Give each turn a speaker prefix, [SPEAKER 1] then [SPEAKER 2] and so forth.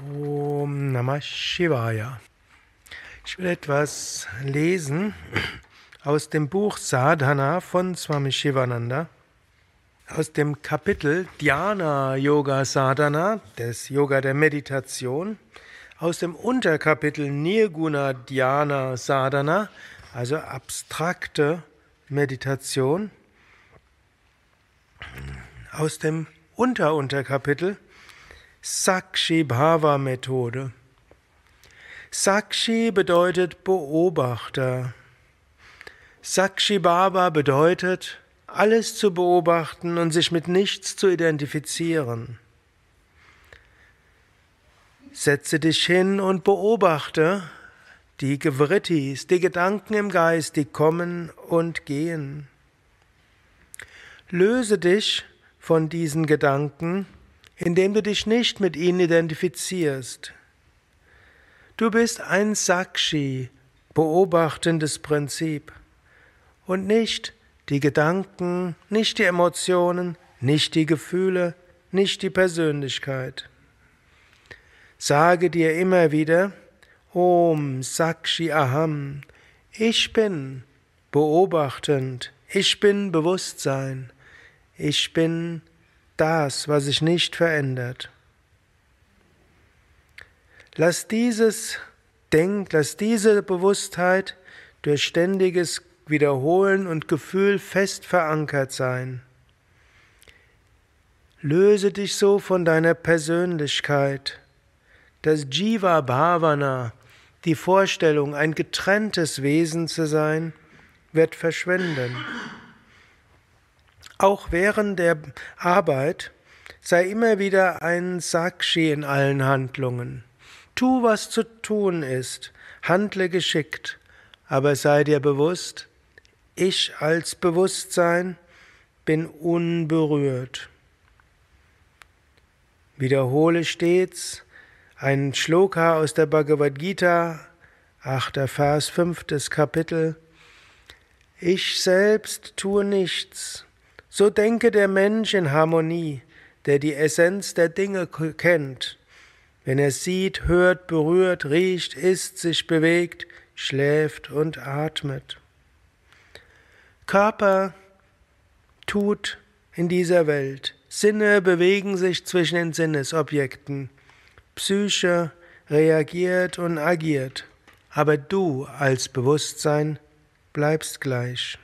[SPEAKER 1] Om Namah Shivaya. Ich will etwas lesen aus dem Buch Sadhana von Swami Shivananda, aus dem Kapitel Dhyana Yoga Sadhana, des Yoga der Meditation, aus dem Unterkapitel Nirguna Dhyana Sadhana, also abstrakte Meditation, aus dem Unterunterkapitel Sakshi Bhava Methode. Sakshi bedeutet Beobachter. Sakshi Bhava bedeutet, alles zu beobachten und sich mit nichts zu identifizieren. Setze dich hin und beobachte die Gewrittis, die Gedanken im Geist, die kommen und gehen. Löse dich von diesen Gedanken indem du dich nicht mit ihnen identifizierst. Du bist ein Sakshi, beobachtendes Prinzip und nicht die Gedanken, nicht die Emotionen, nicht die Gefühle, nicht die Persönlichkeit. Sage dir immer wieder, Om Sakshi Aham, ich bin beobachtend, ich bin Bewusstsein, ich bin das, was sich nicht verändert. Lass dieses Denk, lass diese Bewusstheit durch ständiges Wiederholen und Gefühl fest verankert sein. Löse dich so von deiner Persönlichkeit. Das Jiva Bhavana, die Vorstellung, ein getrenntes Wesen zu sein, wird verschwinden. Auch während der Arbeit sei immer wieder ein Sakshi in allen Handlungen. Tu, was zu tun ist, handle geschickt, aber sei dir bewusst, ich als Bewusstsein bin unberührt. Wiederhole stets ein Shloka aus der Bhagavad Gita, achter Vers, fünftes Kapitel. Ich selbst tue nichts, so denke der Mensch in Harmonie, der die Essenz der Dinge kennt. Wenn er sieht, hört, berührt, riecht, isst, sich bewegt, schläft und atmet. Körper tut in dieser Welt. Sinne bewegen sich zwischen den Sinnesobjekten. Psyche reagiert und agiert. Aber du als Bewusstsein bleibst gleich.